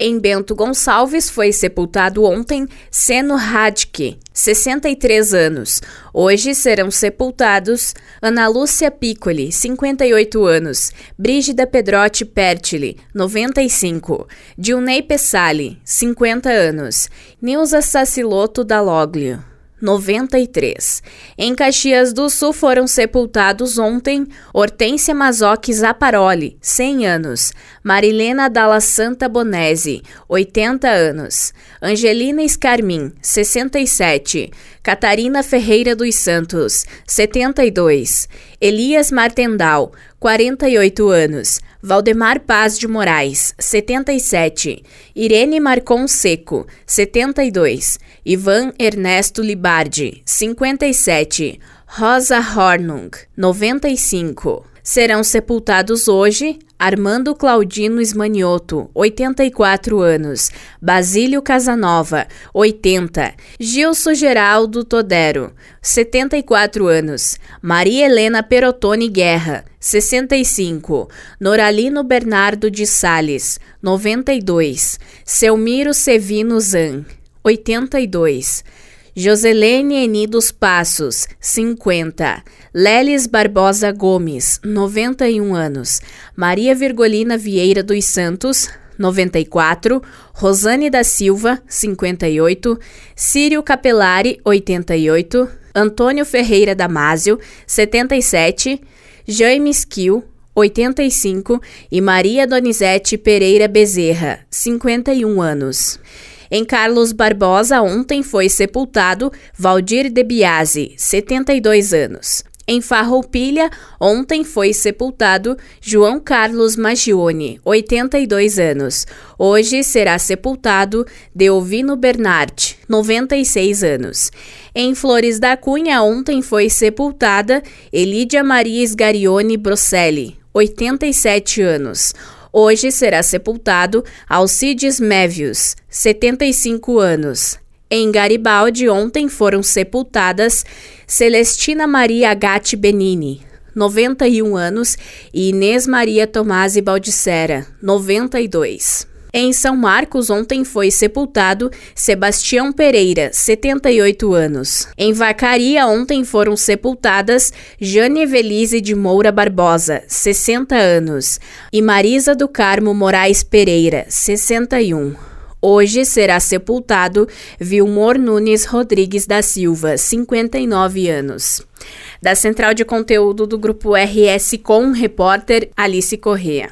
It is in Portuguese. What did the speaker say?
Em Bento Gonçalves foi sepultado ontem Seno Radke, 63 anos. Hoje serão sepultados Ana Lúcia Piccoli, 58 anos, Brígida Pedrotti Pertili, 95, Dilnei Pessali, 50 anos, Nilza Saciloto Daloglio, 93. Em Caxias do Sul foram sepultados ontem Hortência Mazoc Zaparoli, 100 anos, Marilena Dalla Santa Bonese, 80 anos, Angelina Scarmin, 67, Catarina Ferreira dos Santos, 72, Elias Martendal, 48 anos, Valdemar Paz de Moraes, 77, Irene Marcon Seco, 72, Ivan Ernesto Libardi, 57, Rosa Hornung, 95. Serão sepultados hoje Armando Claudino Esmanioto, 84 anos, Basílio Casanova, 80, Gilson Geraldo Todero, 74 anos, Maria Helena Perotone Guerra, 65, Noralino Bernardo de Sales, 92, Selmiro Sevino Zan, 82, Joselene Eni dos Passos, 50. Lelis Barbosa Gomes, 91 anos. Maria Virgolina Vieira dos Santos, 94. Rosane da Silva, 58. Círio Capelari, 88. Antônio Ferreira Damásio, 77. Jaime Skill, 85. E Maria Donizete Pereira Bezerra, 51 anos. Em Carlos Barbosa, ontem foi sepultado Valdir de Biase, 72 anos. Em Farroupilha, ontem foi sepultado João Carlos Magione, 82 anos. Hoje será sepultado Deovino Bernard, 96 anos. Em Flores da Cunha, ontem foi sepultada Elídia Maria Sgarione Brosselli, 87 anos. Hoje será sepultado Alcides Mévios, 75 anos. Em Garibaldi, ontem foram sepultadas Celestina Maria Agati Benini, 91 anos, e Inês Maria Tomasi Baldissera, 92. Em São Marcos, ontem foi sepultado Sebastião Pereira, 78 anos. Em Vacaria, ontem foram sepultadas Jane Evelise de Moura Barbosa, 60 anos, e Marisa do Carmo Moraes Pereira, 61. Hoje será sepultado Vilmor Nunes Rodrigues da Silva, 59 anos. Da central de conteúdo do grupo RS Com, repórter Alice Correa.